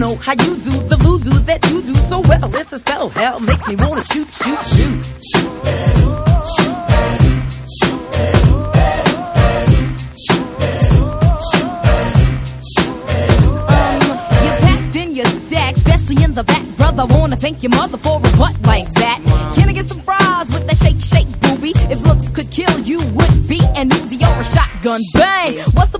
know how you do the voodoo that you do so well. It's a spell, hell makes me wanna shoot, shoot, shoot. Um, you packed in your stack, especially in the back, brother. Wanna thank your mother for a butt like that. Can I get some fries with that shake, shake, booby? If looks could kill, you would be an Uzi or a shotgun. Bang! What's thing?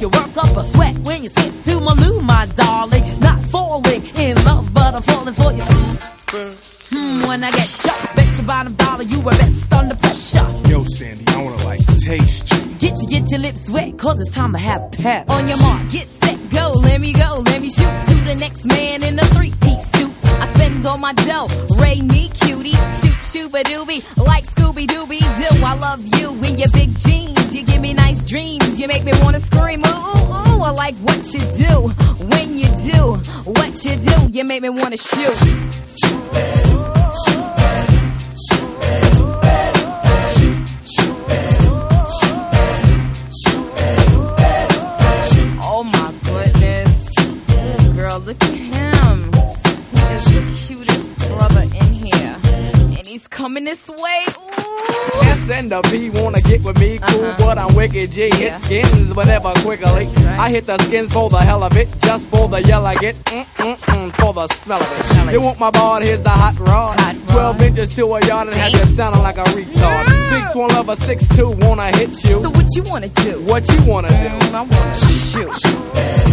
Make you work up a sweat. When you sit to my loo, my darling. Not falling in love, but I'm falling for you. Hmm, when I get jumped, bet your bottom dollar you were best under pressure. Yo, Sandy, I wanna like taste you. Get you, get your lips wet, cause it's time to have pep. On your mark, get set, go. Let me go, let me shoot to the next man in a three-piece suit. I spend all my dough, Ray me cutie, shoot shooba doobie, like Scooby Dooby Doo. I love you in your big jeans, you give me you make me wanna scream. Ooh, ooh, I like what you do when you do what you do. You make me wanna shoot. Oh my goodness. Girl, look at him. He is the cutest brother in here. And he's coming this way. Ooh. S and the B wanna get with me, cool, Uh-huh. but I'm wicked G. Yeah. Hit skins, but never quickly. Right. I hit the skins for the hell of it, just for the yell I get, mm mm mm, for the smell of Smell it. it. You want my ball? Here's the hot rod. Hot rod. Twelve inches to a yard and have you sounding like a retard. Six one lover, six two, wanna hit you. So what you wanna do? what you wanna do? Mm, I wanna shoot. I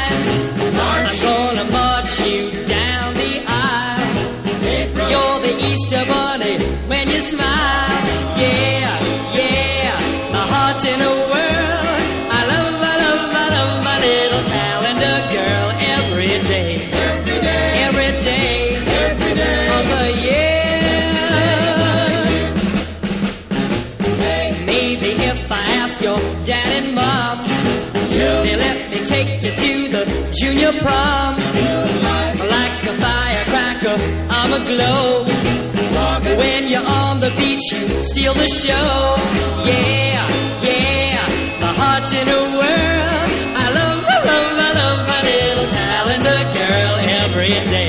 I'm gonna watch you junior prom. Like a firecracker, I'm aglow. When you're on the beach, you steal the show. Yeah, yeah, my heart's in a whirl. I love, I love, I love my little calendar girl every day.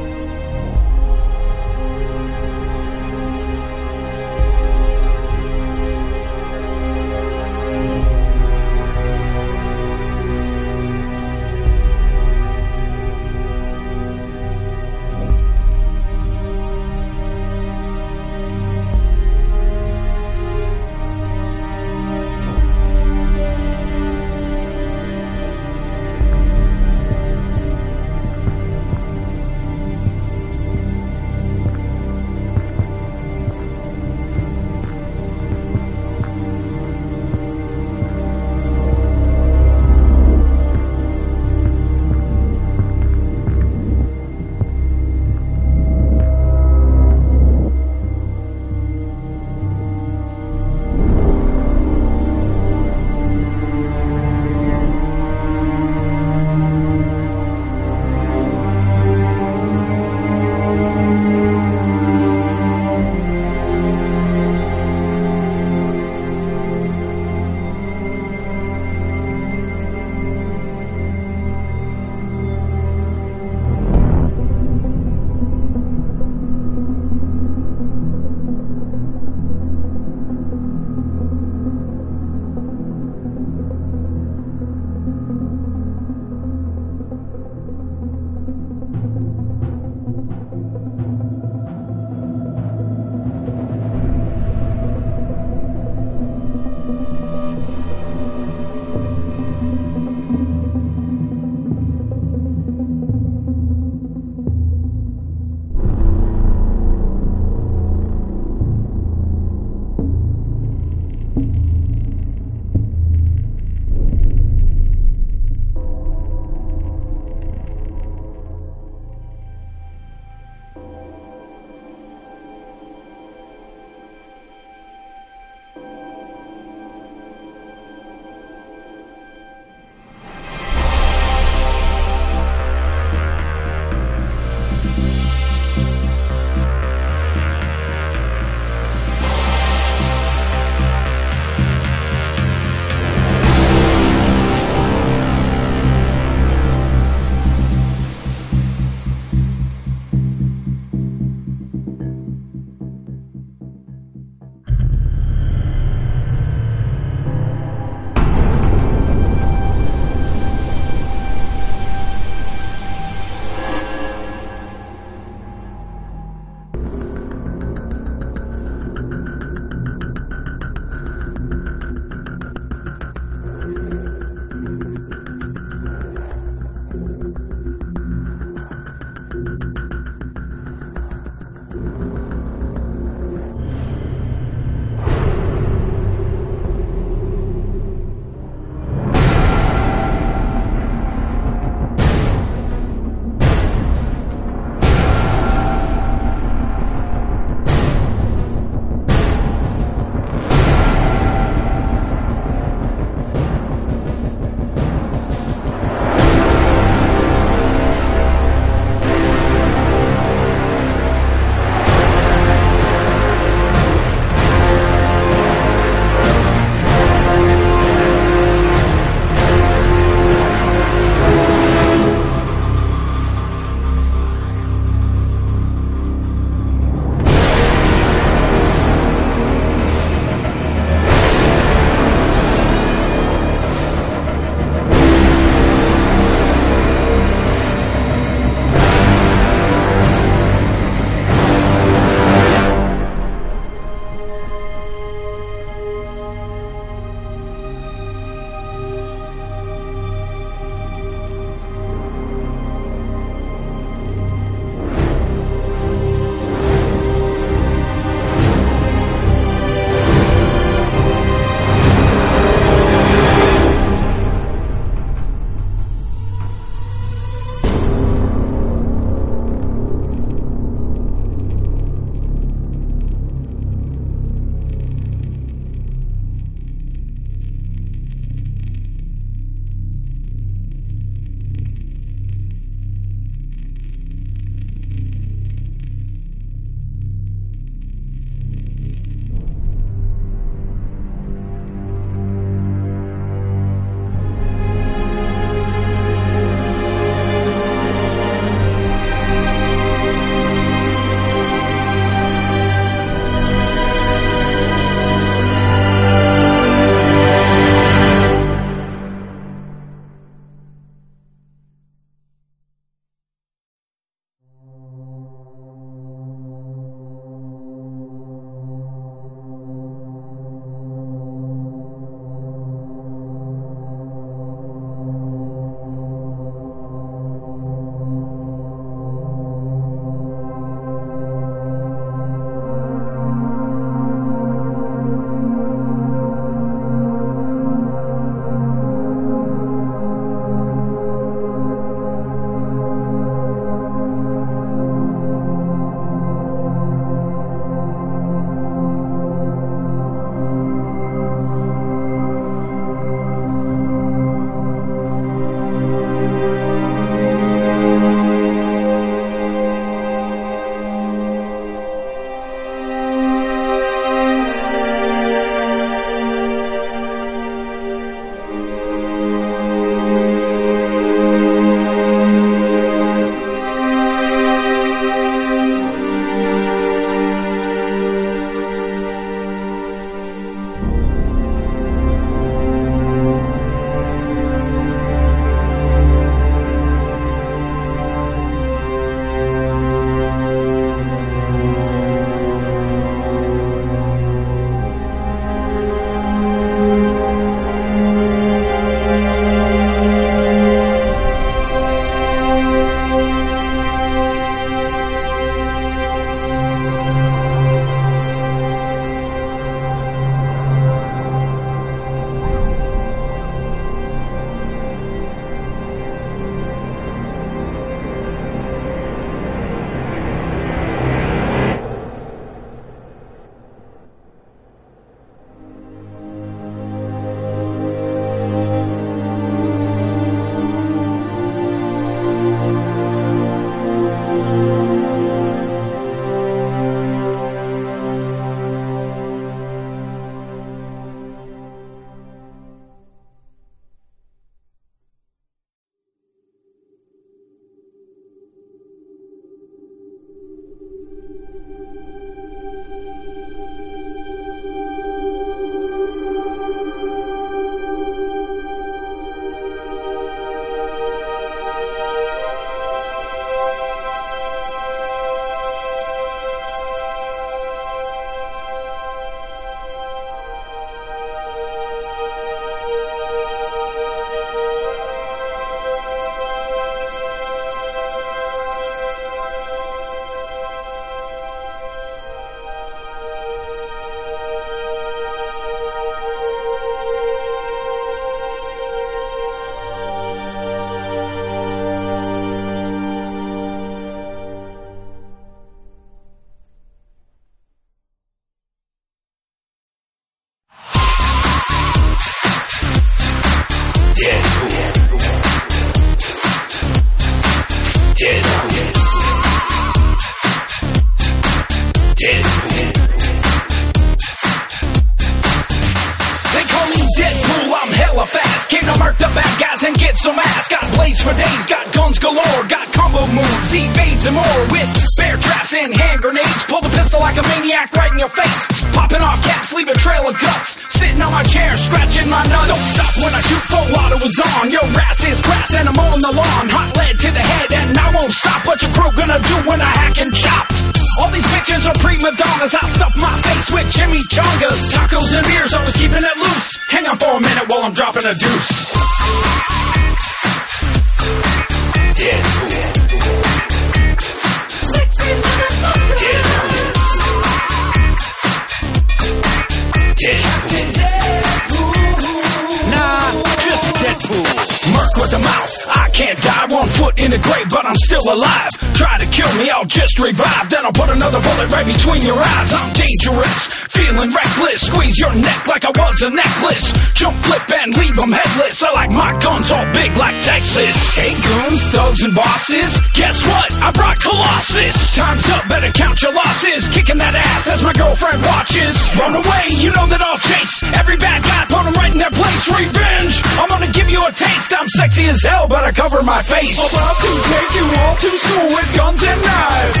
Revenge, I'm gonna give you a taste. I'm sexy as hell, but I cover my face. About to take you all to school with guns and knives.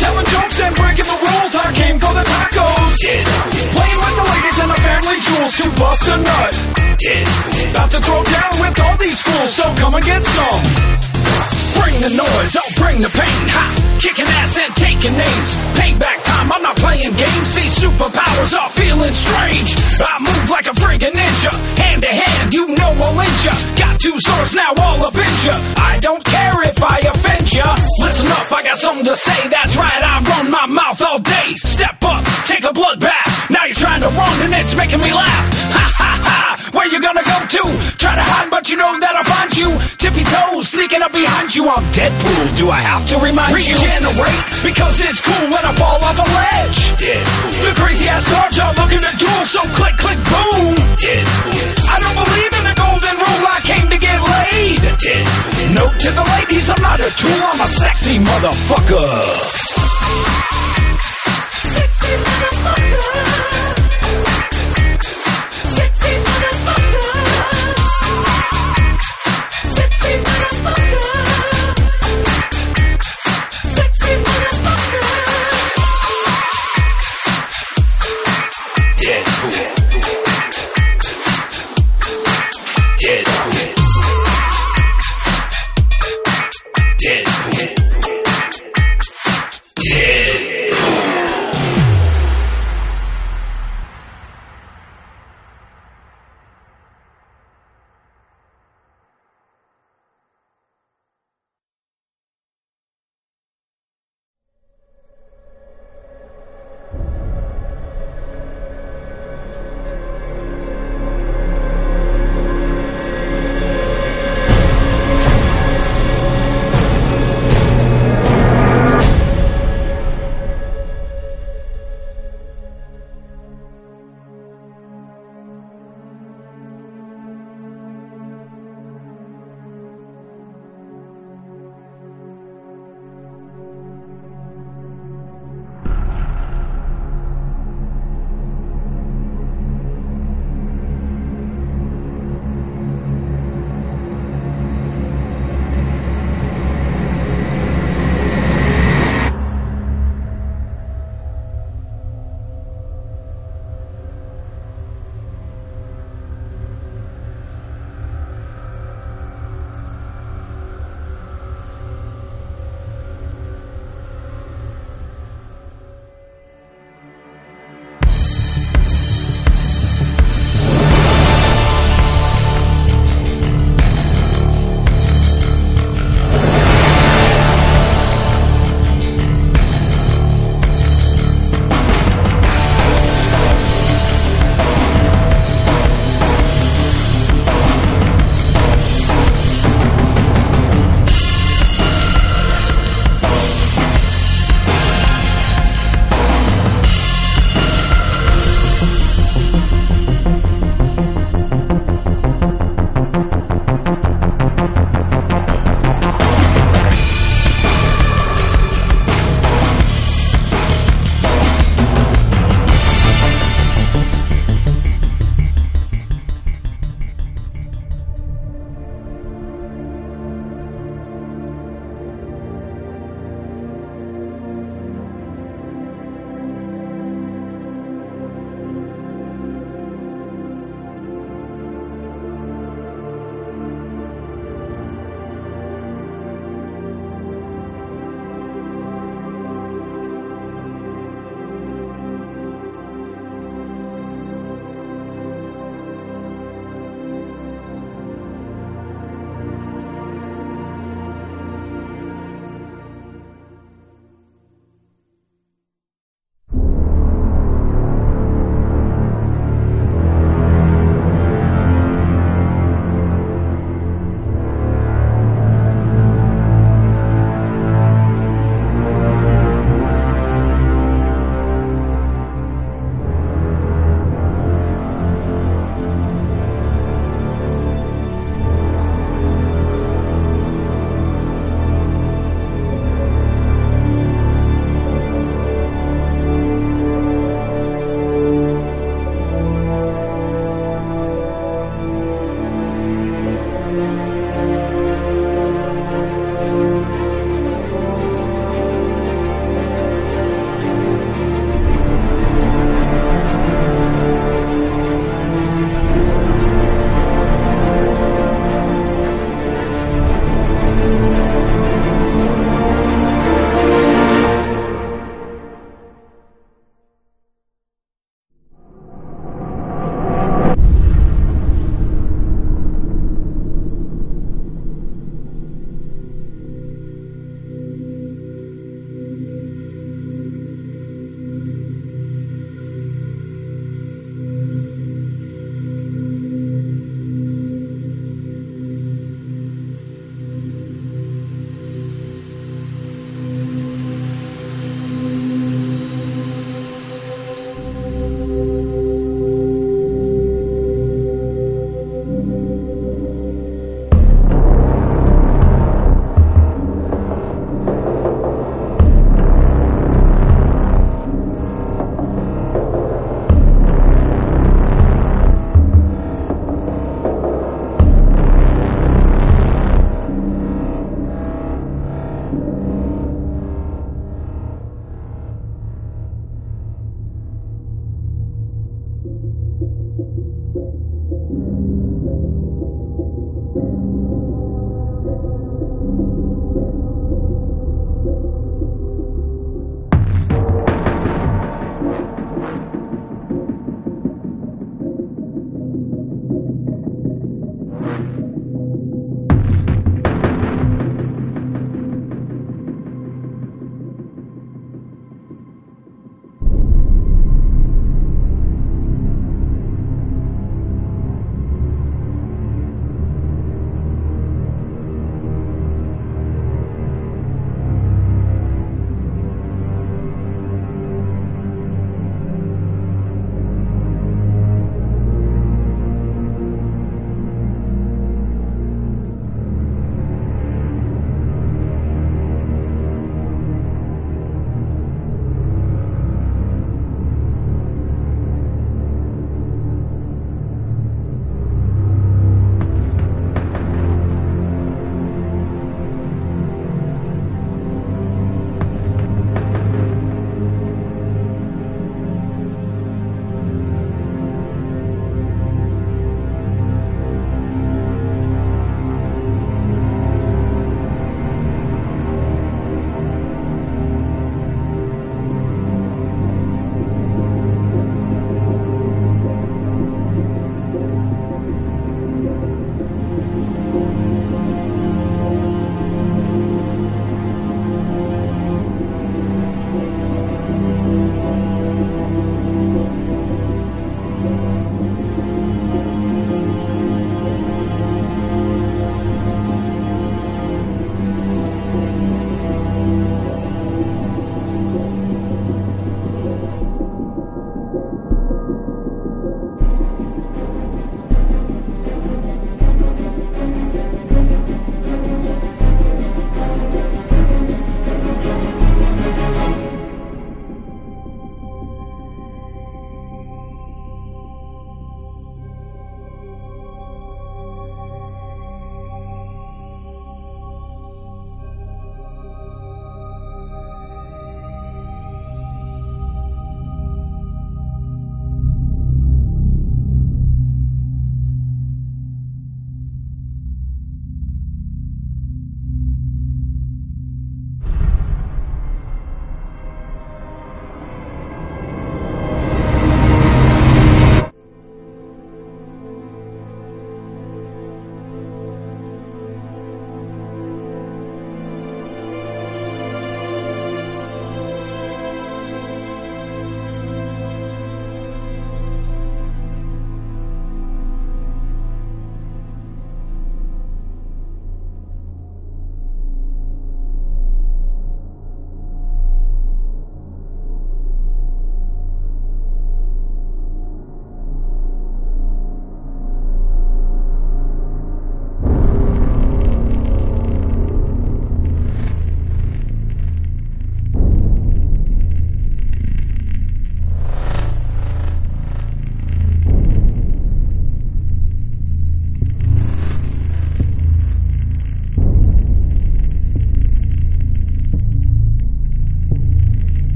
Telling jokes and breaking the rules. I came for the tacos. Playing with the ladies and the family jewels to bust a nut. About to throw down with all these fools, so come and get some. Bring the noise, I'll bring the pain. Ha! Kicking ass and taking names. Payback time, I'm not playing games. These superpowers are feeling strange. I move like a friggin' ninja. Hand to hand, you know I'll ya. Got two swords now, all up ya. I don't care if I offend ya. Listen up, I got something to say. That's right, I run my mouth all day. Step up, take a blood bath. Now you're trying to run and it's making me laugh. Ha ha ha! Where you gonna go to? Try to hide, but you know that I'll find you. Tippy toes, sneaking up behind you. I'm Deadpool. Do I have to remind you? Regenerate, because it's cool when I fall off a ledge. Deadpool. The crazy ass guards are looking to duel, so click, click, boom. Deadpool. I don't believe in the golden rule. I came to get laid. Deadpool. Note to the ladies, I'm not a tool. I'm a sexy motherfucker. Yeah,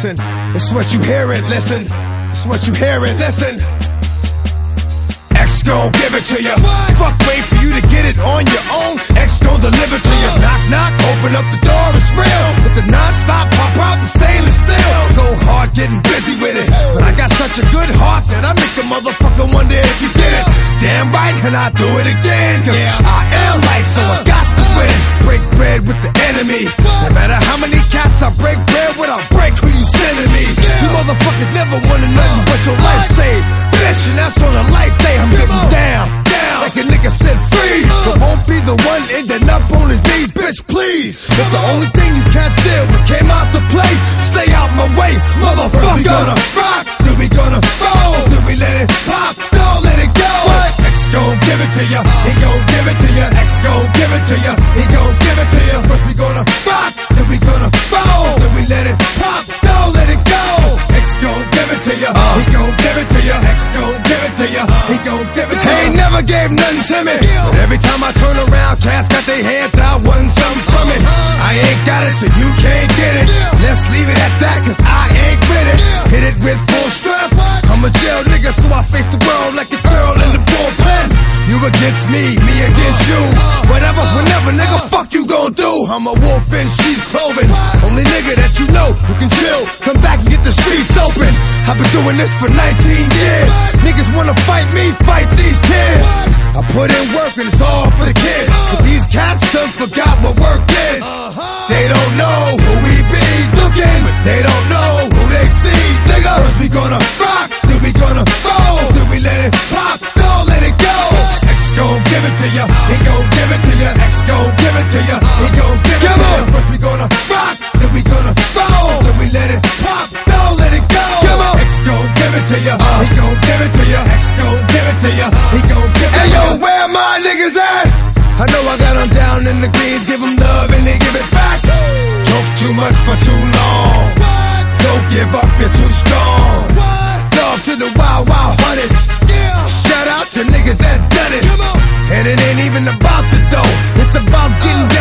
Listen. It's what you hear it, Listen. It's what you hearing. Listen. X gon' give it to you. Fuck, wait for you to get it on your own. X gon' deliver to you. Knock, knock, open up the door, it's real. With the non-stop pop out and stainless steel. Go hard, getting busy with it. But I got such a good heart that I make a motherfucker wonder if you did it. Damn right, and I do it again. Cause I am life, so I got to win. Break bread with the enemy. No matter how many cats I break bread with, I'll break who you me. You motherfuckers never wanna nothing but your life saved. Bitch, and that's on a life day. I'm getting down, down. Like a nigga said, freeze. But won't be the one ending up on his knees, bitch, please. If the only thing you can't steal was came out to play, stay out my way, motherfucker. We gonna rock, then we gonna fold, then we let it pop, don't let it go. What? X gon' give it to ya, he gon' give it to ya. X gon' give it to ya, he gon' give it to ya. First we gonna rock, then we gonna fold, then we let it pop, let it go. X gon' give it to ya, uh. he gon' give it to ya. X gon' give it to ya, uh. he gon' give it to ya. He ain't never gave nothing to me, but every time I turn around, cats got their hands out, wanting something from it. Uh-huh. I ain't got it, so you can't get it. Let's leave it at that, cause I ain't with it. Hit it with full strength. I'm a jail nigga, so I face the world like a girl in the bullpen. You against me, me against you. Whatever, whenever, nigga, fuck you gon' do. I'm a wolf in sheep's clothing. Only nigga that you know who can chill. Come back and get the streets open. I've been doing this for 19 years. Niggas wanna fight me, fight these tears. I put in work and it's all for the kids. But these cats done forgot what work is. They don't know who we be looking, but they don't know who they see. Nigga, we gonna rock, then we gonna fold, then we let it pop, gon' give it to ya, he gon' give it to ya. X gon' give it to ya, he gon' give it to ya. First we gonna rock, then we gonna fold, then we let it pop, don't let it go. Come on, X gon' give it to ya, he gon' give it to ya. X gon' give it to ya, he gon' give it to ya. Hey yo, where my niggas at? I know I got them down in the greens, give them love and they give it back. Talk too much for too long. Don't give up, you're too strong. Love to the wild, wild hunters. Shout out to niggas that done. And it ain't even about the dough. It's about getting down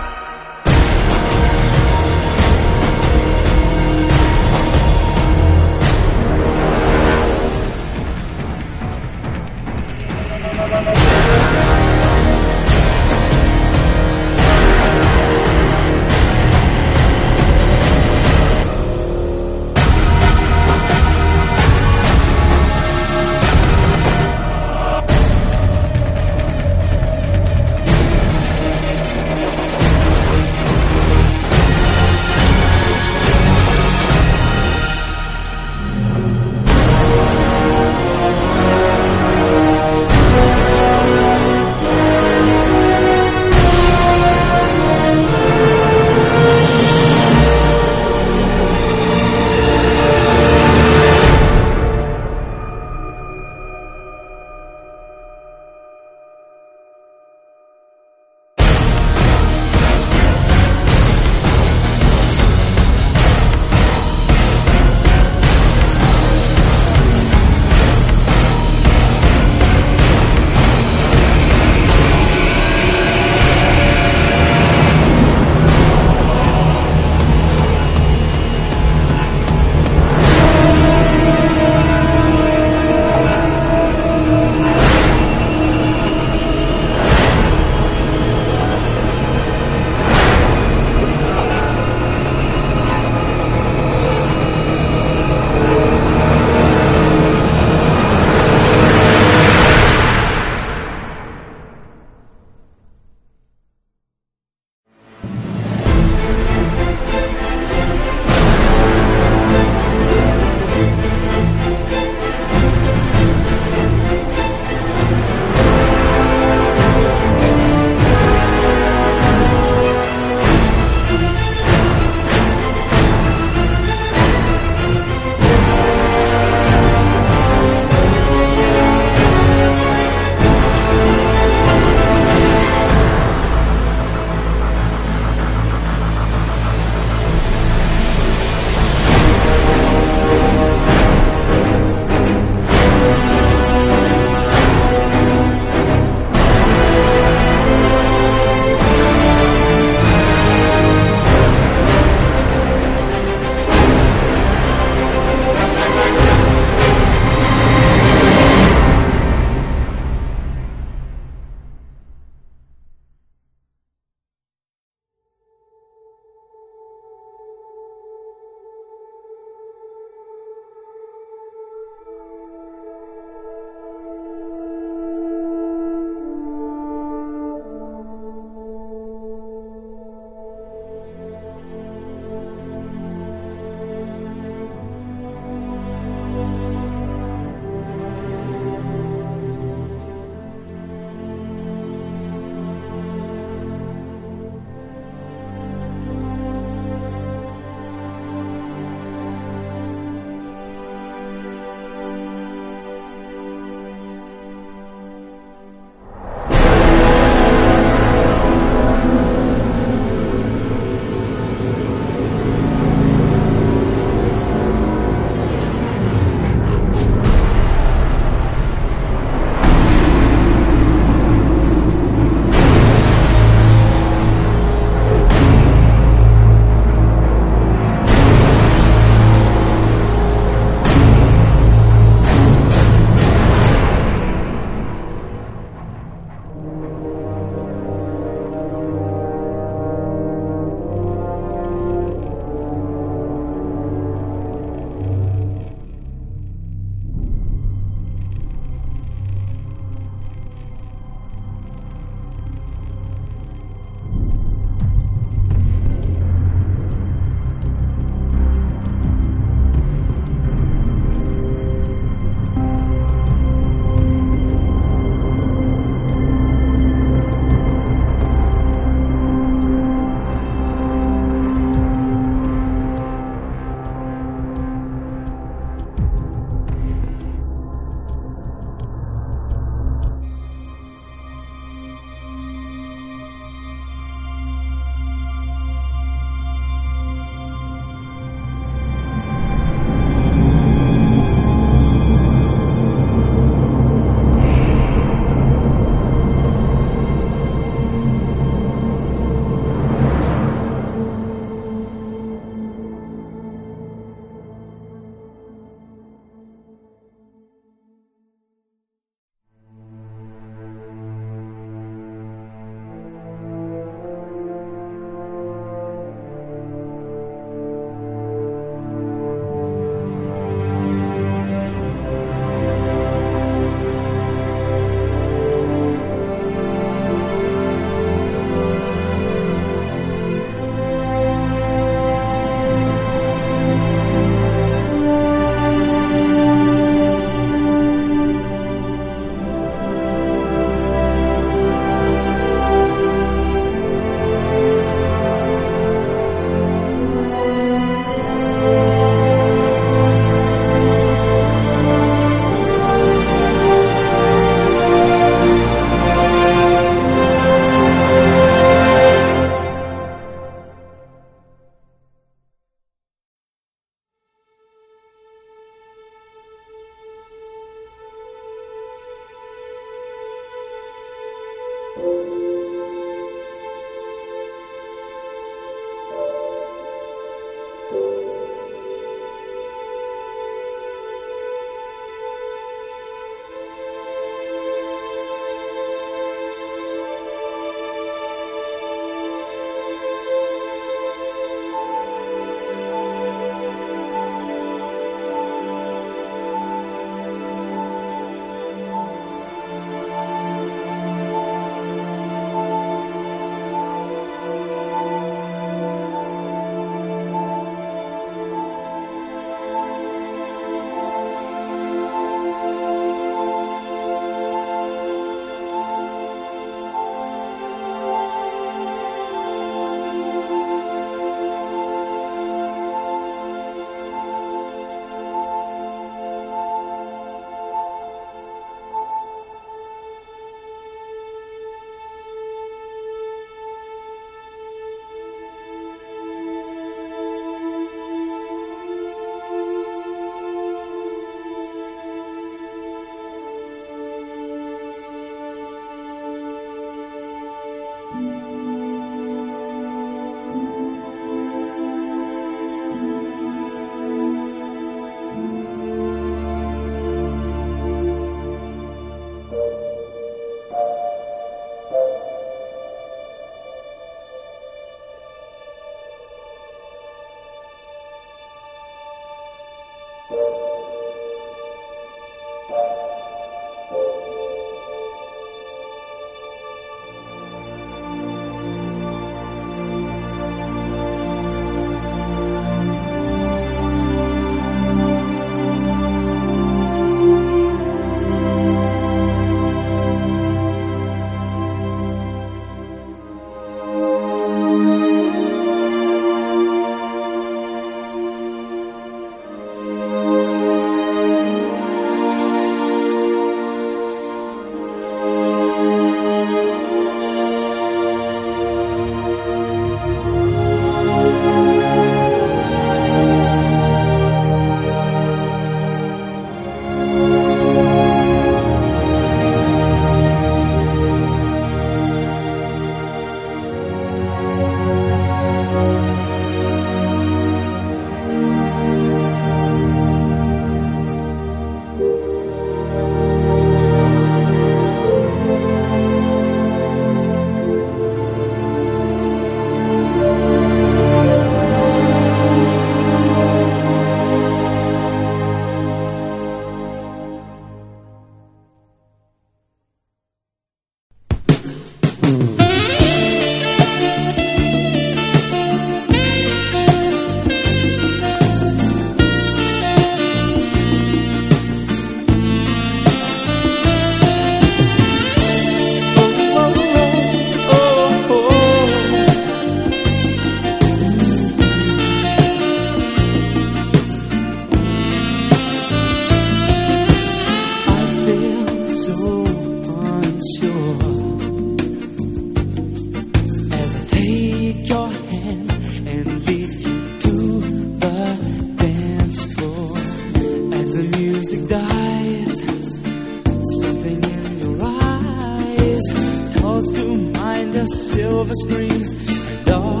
To mind a silver screen, and all